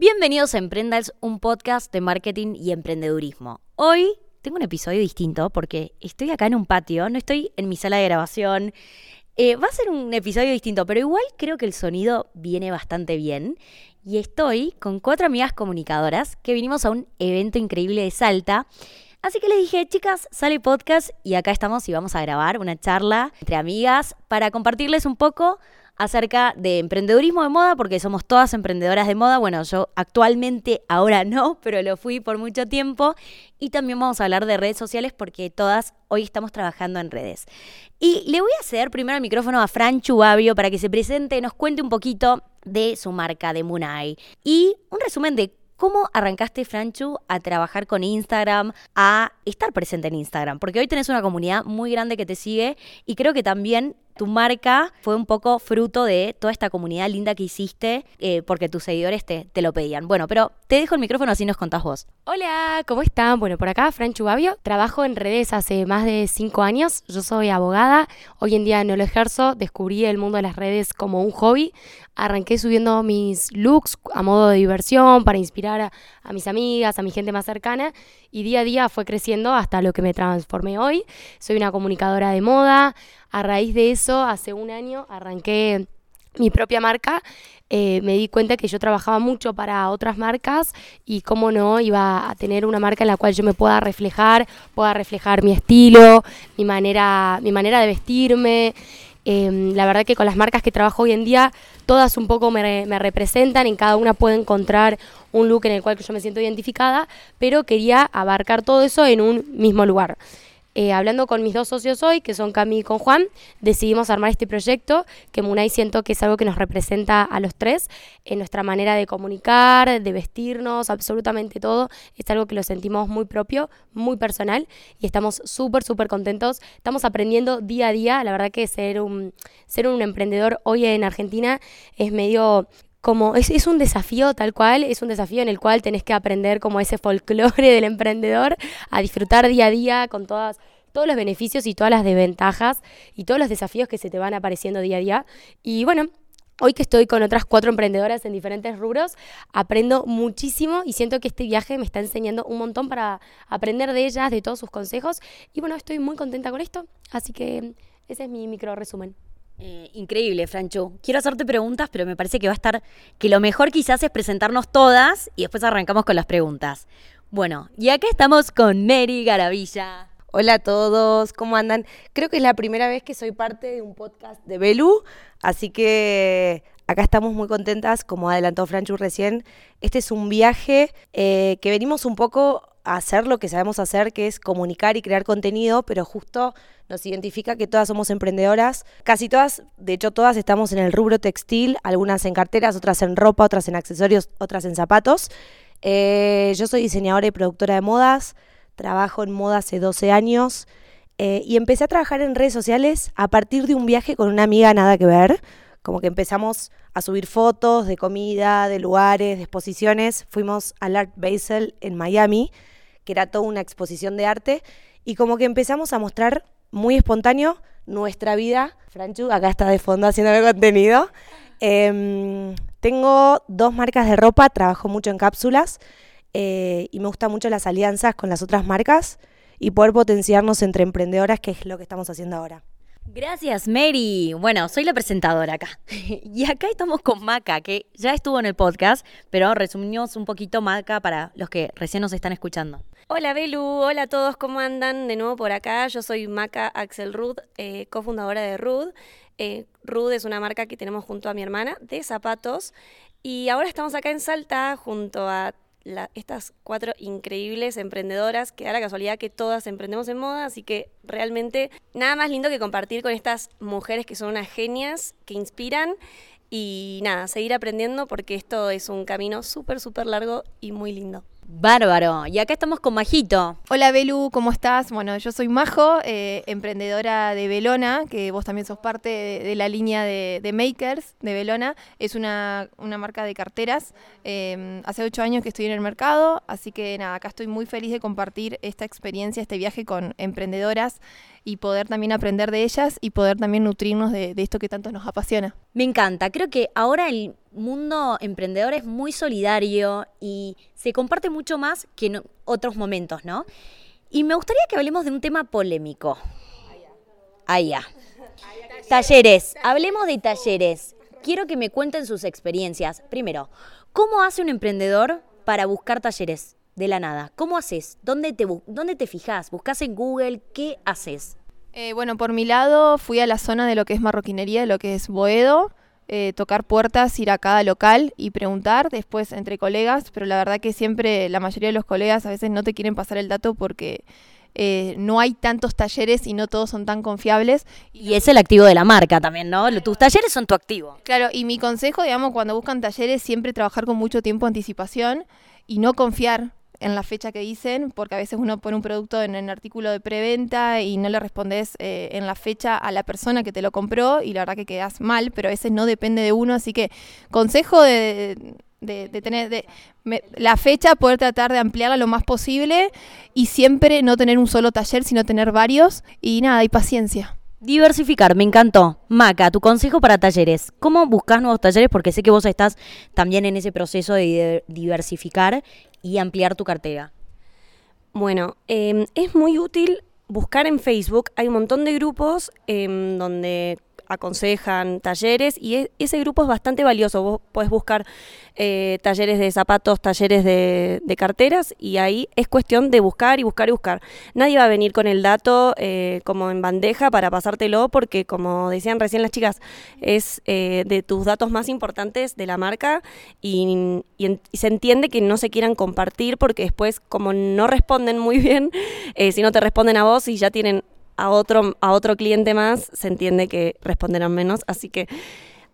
Bienvenidos a Emprendals, un podcast de marketing y emprendedurismo. Hoy tengo un episodio distinto porque estoy acá en un patio, no estoy en mi sala de grabación. Eh, va a ser un episodio distinto, pero igual creo que el sonido viene bastante bien. Y estoy con cuatro amigas comunicadoras que vinimos a un evento increíble de Salta. Así que les dije, chicas, sale podcast y acá estamos y vamos a grabar una charla entre amigas para compartirles un poco acerca de emprendedurismo de moda, porque somos todas emprendedoras de moda. Bueno, yo actualmente ahora no, pero lo fui por mucho tiempo. Y también vamos a hablar de redes sociales porque todas hoy estamos trabajando en redes. Y le voy a hacer primero el micrófono a Fran Chubavio para que se presente, nos cuente un poquito de su marca de Munay y un resumen de ¿Cómo arrancaste, Franchu, a trabajar con Instagram, a estar presente en Instagram? Porque hoy tenés una comunidad muy grande que te sigue y creo que también tu marca fue un poco fruto de toda esta comunidad linda que hiciste eh, porque tus seguidores te, te, lo pedían. Bueno, pero te dejo el micrófono así nos contás vos. Hola, ¿cómo están? Bueno, por acá, Fran Chubavio. Trabajo en redes hace más de cinco años. Yo soy abogada. Hoy en día no lo ejerzo. Descubrí el mundo de las redes como un hobby. Arranqué subiendo mis looks a modo de diversión para inspirar a, a mis amigas, a mi gente más cercana. Y día a día fue creciendo hasta lo que me transformé hoy. Soy una comunicadora de moda. A raíz de eso, hace un año arranqué mi propia marca, eh, me di cuenta que yo trabajaba mucho para otras marcas y cómo no iba a tener una marca en la cual yo me pueda reflejar, pueda reflejar mi estilo, mi manera, mi manera de vestirme. Em, la verdad que con las marcas que trabajo hoy en día, todas un poco me, me, representan, en cada una puedo encontrar un look en el cual yo me siento identificada, pero quería abarcar todo eso en un mismo lugar. Eh, hablando con mis dos socios hoy, que son Cami y con Juan, decidimos armar este proyecto que Munay siento que es algo que nos representa a los tres en nuestra manera de comunicar, de vestirnos, absolutamente todo. Es algo que lo sentimos muy propio, muy personal y estamos súper, súper contentos. Estamos aprendiendo día a día. La verdad que ser un, ser un emprendedor hoy en Argentina es medio como es, un desafío tal cual, es un desafío en el cual tenés que aprender como ese folclore del emprendedor, a disfrutar día a día con todas, todos los beneficios y todas las desventajas y todos los desafíos que se te van apareciendo día a día. Y bueno, Hoy que estoy con otras cuatro emprendedoras en diferentes rubros, aprendo muchísimo y siento que este viaje me está enseñando un montón para aprender de ellas, de todos sus consejos. Y bueno, estoy muy contenta con esto, así que ese es mi micro resumen. Eh, increíble, Francho. Quiero hacerte preguntas, pero me parece que va a estar. que lo mejor quizás es presentarnos todas y después arrancamos con las preguntas. Bueno, y acá estamos con Mary Garavilla. Hola a todos, ¿cómo andan? Creo que es la primera vez que soy parte de un podcast de Belu, así que acá estamos muy contentas, como adelantó Franchu recién. Este es un viaje eh, que venimos un poco hacer lo que sabemos hacer, que es comunicar y crear contenido, pero justo nos identifica que todas somos emprendedoras. Casi todas, de hecho todas estamos en el rubro textil, algunas en carteras, otras en ropa, otras en accesorios, otras en zapatos. Eh, yo soy diseñadora y productora de modas, trabajo en moda hace 12 años eh, y empecé a trabajar en redes sociales a partir de un viaje con una amiga nada que ver. Como que empezamos a subir fotos de comida, de lugares, de exposiciones. Fuimos al Art Basel en Miami, que era toda una exposición de arte, y como que empezamos a mostrar muy espontáneo nuestra vida. Franchu, acá está de fondo haciéndome contenido. Eh, tengo dos marcas de ropa, trabajo mucho en cápsulas eh, y me gustan mucho las alianzas con las otras marcas y poder potenciarnos entre emprendedoras, que es lo que estamos haciendo ahora. Gracias, Mary. Bueno, soy la presentadora acá. y acá estamos con Maca, que ya estuvo en el podcast, pero resumimos un poquito Maca para los que recién nos están escuchando. Hola Belu, hola a todos, ¿cómo andan? De nuevo por acá, yo soy Maca Axel Rud, eh, cofundadora de Rud. Eh, es una marca que tenemos junto a mi hermana de zapatos y ahora estamos acá en Salta junto a estas cuatro increíbles emprendedoras, que da la casualidad que todas emprendemos en moda, así que realmente nada más lindo que compartir con estas mujeres que son unas genias, que inspiran y nada, seguir aprendiendo porque esto es un camino súper, súper largo y muy lindo. Bárbaro. Y acá estamos con Majito. Hola Belu, ¿cómo estás? Bueno, yo soy Majo, eh, emprendedora de Belona, que vos también sos parte de, la línea de, Makers de Belona. Es una, marca de carteras. Em, hace ocho años que estoy en el mercado, así que nada, acá estoy muy feliz de compartir esta experiencia, este viaje con emprendedoras y poder también aprender de ellas y poder también nutrirnos de, de esto que tanto nos apasiona. Me encanta. Creo que ahora el mundo emprendedor es muy solidario y se comparte mucho más que en otros momentos, ¿no? Y me gustaría que hablemos de un tema polémico. Allá. Talleres. Hablemos de talleres. Quiero que me cuenten sus experiencias. Primero, ¿cómo hace un emprendedor para buscar talleres de la nada? ¿Cómo haces? ¿Dónde te, dónde te fijas? ¿Buscas en Google? ¿Qué haces? Eh, bueno, por mi lado fui a la zona de lo que es marroquinería, de lo que es Boedo, eh, tocar puertas, ir a cada local y preguntar después entre colegas, pero la verdad que siempre la mayoría de los colegas a veces no te quieren pasar el dato porque eh, no hay tantos talleres y no todos son tan confiables. Y es el activo de la marca también, ¿no? Tus talleres son tu activo. Claro, y mi consejo, digamos, cuando buscan talleres, siempre trabajar con mucho tiempo de anticipación y no confiar en la fecha que dicen, porque a veces uno pone un producto en el artículo de preventa y no le respondes eh, en la fecha a la persona que te lo compró y la verdad que quedas mal, pero a veces no depende de uno, así que consejo de, de- de tener de, me- la fecha, poder tratar de ampliarla lo más posible y siempre no tener un solo taller, sino tener varios. Y nada, y paciencia. Diversificar, me encantó. Maca, tu consejo para talleres. ¿Cómo buscas nuevos talleres? Porque sé que vos estás también en ese proceso de di- diversificar y ampliar tu cartera. Bueno, eh, es muy útil buscar en Facebook. Hay un montón de grupos em, donde aconsejan talleres y e- ese grupo es bastante valioso. Vos podés buscar eh, talleres de zapatos, talleres de, carteras y ahí es cuestión de buscar y buscar y buscar. Nadie va a venir con el dato eh, como en bandeja para pasártelo porque como decían recién las chicas, es eh, de tus datos más importantes de la marca y, y se entiende que no se quieran compartir porque después como no responden muy bien, si no te responden a vos y ya tienen a otro, a otro cliente más, se entiende que responderán menos. Así que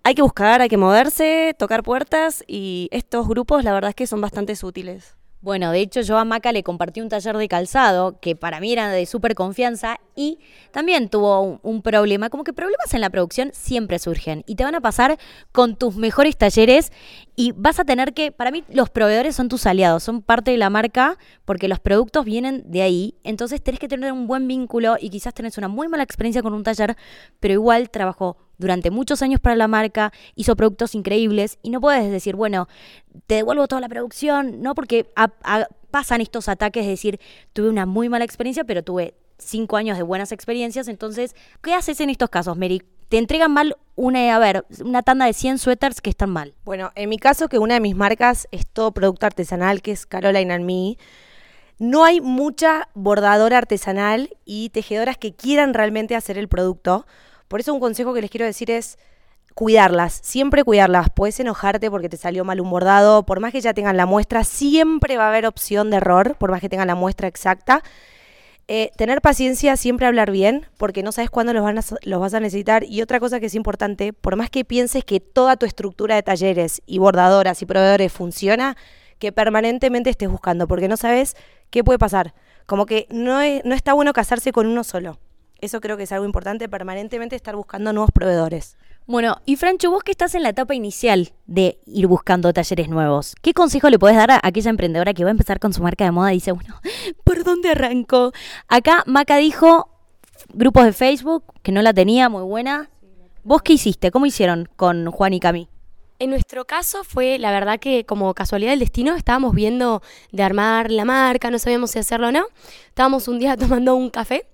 hay que buscar, hay que moverse, tocar puertas y estos grupos la verdad es que son bastante útiles. Bueno, de hecho yo a Maca le compartí un taller de calzado que para mí era de súper confianza y también tuvo un, problema, como que problemas en la producción siempre surgen y te van a pasar con tus mejores talleres y vas a tener que, para mí los proveedores son tus aliados, son parte de la marca porque los productos vienen de ahí, entonces tenés que tener un buen vínculo y quizás tenés una muy mala experiencia con un taller, pero igual trabajó durante muchos años para la marca, hizo productos increíbles y no puedes decir, bueno, te devuelvo toda la producción, no porque pasan estos ataques de decir, tuve una muy mala experiencia, pero tuve cinco años de buenas experiencias, entonces, ¿qué haces en estos casos, Mary? Te entregan mal una, una tanda de 100 suéteres que están mal. Bueno, en mi caso, que una de mis marcas es todo producto artesanal, que es Caroline and Me, no hay mucha bordadora artesanal y tejedoras que quieran realmente hacer el producto. Por eso un consejo que les quiero decir es cuidarlas, siempre cuidarlas. Puedes enojarte porque te salió mal un bordado, por más que ya tengan la muestra, siempre va a haber opción de error, por más que tengan la muestra exacta. Eh, tener paciencia, siempre hablar bien, porque no sabes cuándo los, van a- los vas a necesitar. Y otra cosa que es importante, por más que pienses que toda tu estructura de talleres y bordadoras y proveedores funciona, que permanentemente estés buscando, porque no sabes qué puede pasar. Como que no, no está bueno casarse con uno solo. Eso creo que es algo importante, permanentemente estar buscando nuevos proveedores. Bueno, y Francho, vos que estás en la etapa inicial de ir buscando talleres nuevos, ¿qué consejo le podés dar a aquella emprendedora que va a empezar con su marca de moda y dice, bueno, ¿por dónde arranco? Acá Maca dijo grupos de Facebook, que no la tenía, muy buena. ¿Vos qué hiciste? ¿Cómo hicieron con Juan y Cami? En nuestro caso fue, la verdad que como casualidad del destino, estábamos viendo de armar la marca, no sabíamos si hacerlo o no. Estábamos un día tomando un café,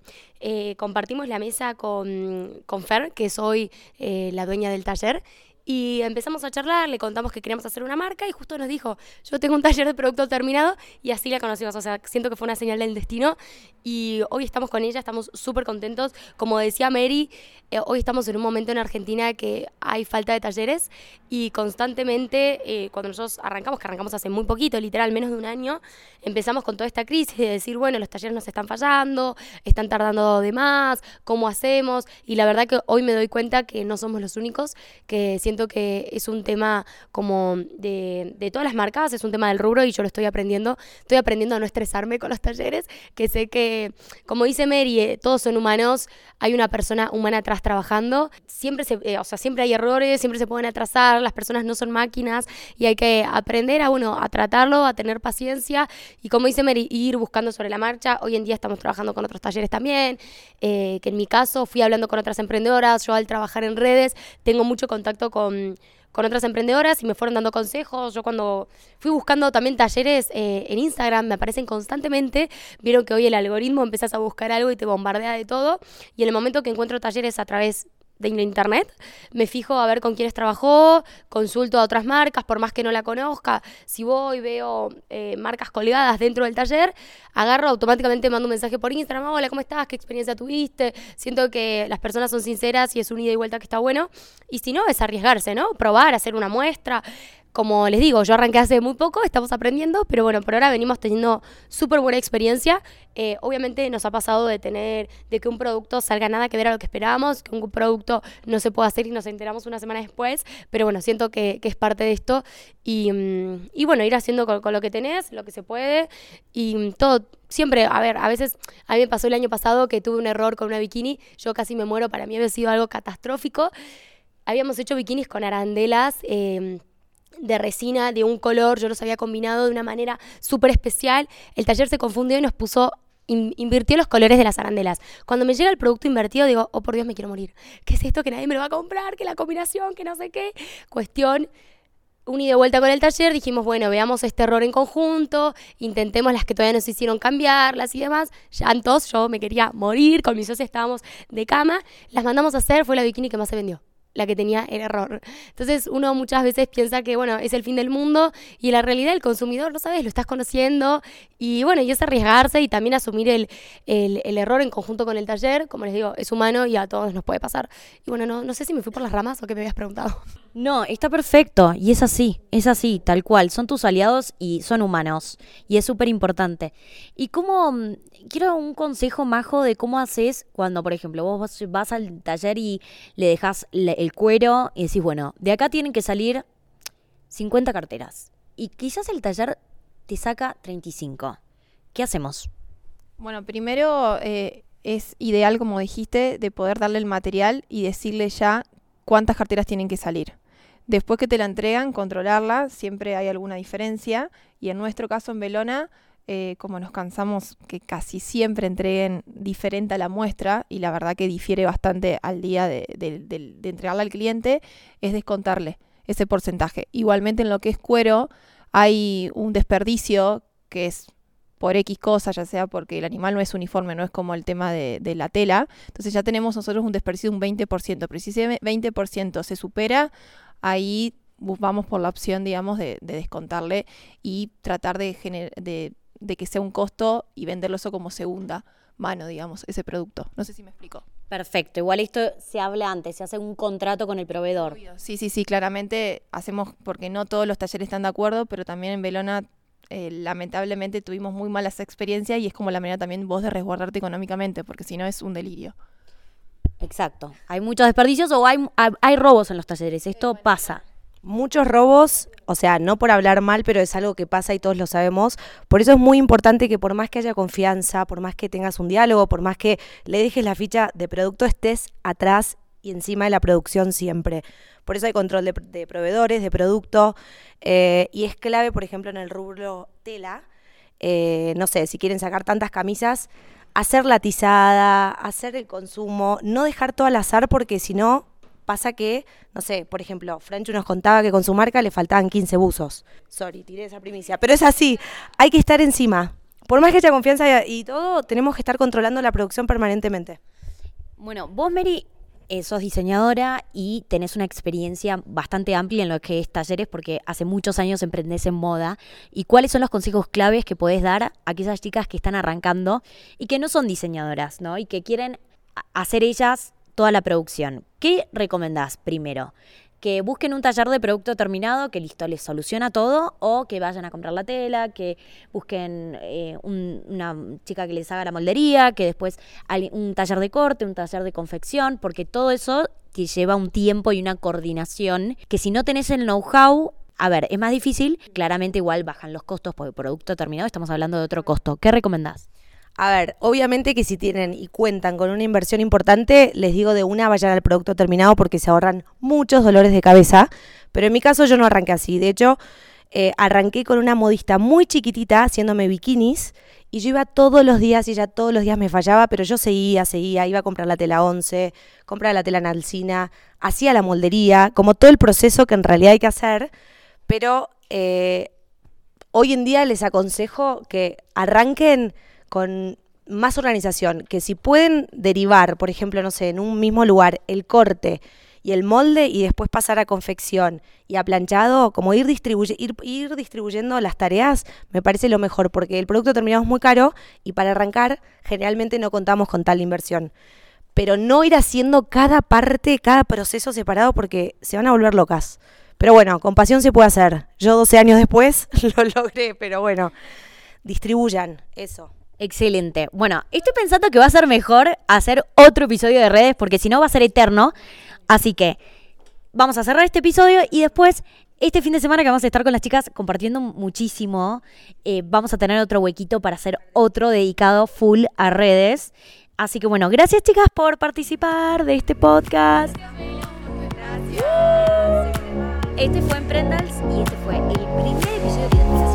eh, compartimos la mesa con, con Fer, que es hoy eh, la dueña del taller, y empezamos a charlar, le contamos que queríamos hacer una marca y justo nos dijo, yo tengo un taller de producto terminado y así la conocimos, o sea, siento que fue una señal del destino y hoy estamos con ella, estamos súper contentos. Como decía Mary, eh, hoy estamos en un momento en Argentina que hay falta de talleres y constantemente eh, cuando nosotros arrancamos, que arrancamos hace muy poquito, literal menos de un año, empezamos con toda esta crisis de decir, bueno, los talleres nos están fallando, están tardando de más, ¿cómo hacemos? Y la verdad que hoy me doy cuenta que no somos los únicos, que siento que es un tema como de, de todas las marcas, es un tema del rubro y yo lo estoy aprendiendo, estoy aprendiendo a no estresarme con los talleres, que sé que, como dice Mary, eh, todos son humanos, hay una persona humana atrás trabajando, siempre se, eh, o sea, siempre hay errores, siempre se pueden atrasar, las personas no son máquinas y hay que aprender a uno a tratarlo, a tener paciencia y como dice Mary, ir buscando sobre la marcha. Hoy en día estamos trabajando con otros talleres también, eh, que en mi caso fui hablando con otras emprendedoras, yo al trabajar en redes tengo mucho contacto con con, otras emprendedoras y me fueron dando consejos. Yo cuando fui buscando también talleres eh, en Instagram, me aparecen constantemente. Vieron que hoy el algoritmo empezás a buscar algo y te bombardea de todo. Y en el momento que encuentro talleres a través de internet, me fijo a ver con quiénes trabajó, consulto a otras marcas, por más que no la conozca, si voy, veo eh, marcas colgadas dentro del taller, agarro automáticamente, mando un mensaje por Instagram, hola, ¿cómo estás? ¿Qué experiencia tuviste? Siento que las personas son sinceras y es un ida y vuelta que está bueno, y si no, es arriesgarse, ¿no? Probar, hacer una muestra, como les digo, yo arranqué hace muy poco, estamos aprendiendo, pero bueno, por ahora venimos teniendo súper buena experiencia. Eh, obviamente nos ha pasado de tener, de que un producto salga nada que ver a lo que esperábamos, que un producto no se pueda hacer y nos enteramos una semana después, pero bueno, siento que, es parte de esto y, mm, y bueno, ir haciendo con, lo que tenés, lo que se puede y mm, todo, siempre, a ver, a veces a mí me pasó el año pasado que tuve un error con una bikini, yo casi me muero, para mí había sido algo catastrófico. Habíamos hecho bikinis con arandelas. Eh, de resina de un color, yo los había combinado de una manera súper especial. El taller se confundió y nos puso invirtió los colores de las arandelas. Cuando me llega el producto invertido, digo, oh por Dios, me quiero morir. ¿Qué es esto que nadie me lo va a comprar? Que la combinación, que no sé qué. Cuestión, un y de vuelta con el taller, dijimos, bueno, veamos este error en conjunto, intentemos las que todavía nos hicieron cambiarlas y demás. Llantos, yo me quería morir, con mis socios estábamos de cama. Las mandamos a hacer, fue la bikini que más se vendió la que tenía el error. Entonces uno muchas veces piensa que, bueno, es el fin del mundo y la realidad el consumidor, no sabes, lo estás conociendo y bueno, y es arriesgarse y también asumir el, el, error en conjunto con el taller, como les digo, es humano y a todos nos puede pasar. Y bueno, no, no sé si me fui por las ramas o qué me habías preguntado. No, está perfecto y es así, es así, tal cual. Son tus aliados y son humanos y es súper importante. Y cómo, quiero un consejo majo de cómo haces cuando, por ejemplo, vos vas al taller y le dejas el cuero y decís, bueno, de acá tienen que salir 50 carteras y quizás el taller te saca 35. ¿Qué hacemos? Bueno, primero eh, es ideal, como dijiste, de poder darle el material y decirle ya cuántas carteras tienen que salir. Después que te la entregan, controlarla, siempre hay alguna diferencia. Y en nuestro caso en Belona, eh, como nos cansamos que casi siempre entreguen diferente a la muestra, y la verdad que difiere bastante al día de, de entregarla al cliente, es descontarle ese porcentaje. Igualmente en lo que es cuero, hay un desperdicio que es por X cosa, ya sea porque el animal no es uniforme, no es como el tema de, la tela. Entonces ya tenemos nosotros un desperdicio de un 20%, pero si ese 20% se supera, ahí vamos por la opción, digamos, de, descontarle y tratar de, de, que sea un costo y venderlo eso como segunda mano, digamos, ese producto. No sé si me explico. Perfecto, igual esto se habla antes, se hace un contrato con el proveedor. Sí, sí, sí, claramente hacemos, porque no todos los talleres están de acuerdo, pero también en Belona eh, lamentablemente tuvimos muy malas experiencias y es como la manera también vos de resguardarte económicamente, porque si no es un delirio. Exacto. Hay muchos desperdicios o hay, hay robos en los talleres. Esto pasa. Muchos robos, o sea, no por hablar mal, pero es algo que pasa y todos lo sabemos. Por eso es muy importante que por más que haya confianza, por más que tengas un diálogo, por más que le dejes la ficha de producto, estés atrás y encima de la producción siempre. Por eso hay control de, proveedores, de producto, eh, y es clave, por ejemplo, en el rubro tela, eh, no sé, si quieren sacar tantas camisas, hacer la tizada, hacer el consumo, no dejar todo al azar porque si no pasa que, no sé, por ejemplo, Francho nos contaba que con su marca le faltaban 15 buzos. Sorry, tiré esa primicia. Pero es así, hay que estar encima. Por más que haya confianza y todo, tenemos que estar controlando la producción permanentemente. Bueno, vos, Mary, eh, sos diseñadora y tenés una experiencia bastante amplia en lo que es talleres porque hace muchos años emprendés en moda. ¿Y cuáles son los consejos claves que podés dar a aquellas chicas que están arrancando y que no son diseñadoras, ¿no? Y que quieren hacer ellas toda la producción. ¿Qué recomendás primero? que busquen un taller de producto terminado que listo les soluciona todo o que vayan a comprar la tela, que busquen eh, una chica que les haga la moldería, que después un taller de corte, un taller de confección, porque todo eso te lleva un tiempo y una coordinación que si no tenés el know-how a ver, es más difícil, claramente igual bajan los costos por el producto terminado, estamos hablando de otro costo. ¿Qué recomendás? A ver, obviamente que si tienen y cuentan con una inversión importante, les digo de una, vayan al producto terminado porque se ahorran muchos dolores de cabeza. Pero en mi caso yo no arranqué así. De hecho, eh, arranqué con una modista muy chiquitita haciéndome bikinis y yo iba todos los días y ella todos los días me fallaba, pero yo seguía, seguía, iba a comprar la tela 11, compraba la tela Nalcina, hacía la moldería, como todo el proceso que en realidad hay que hacer, pero eh, hoy en día les aconsejo que arranquen con más organización, que si pueden derivar, por ejemplo, no sé, en un mismo lugar, el corte y el molde y después pasar a confección y a planchado, como ir, distribuyendo las tareas, me parece lo mejor, porque el producto terminado es muy caro y para arrancar generalmente no contamos con tal inversión. Pero no ir haciendo cada parte, cada proceso separado porque se van a volver locas. Pero bueno, con pasión se puede hacer. Yo 12 años después lo logré, pero bueno, distribuyan eso. Excelente. Bueno, estoy pensando que va a ser mejor hacer otro episodio de redes porque si no va a ser eterno. Así que vamos a cerrar este episodio y después, este fin de semana que vamos a estar con las chicas compartiendo muchísimo, eh, vamos a tener otro huequito para hacer otro dedicado full a redes. Así que bueno, gracias chicas por participar de este podcast. Este fue Emprendals y este fue el primer episodio de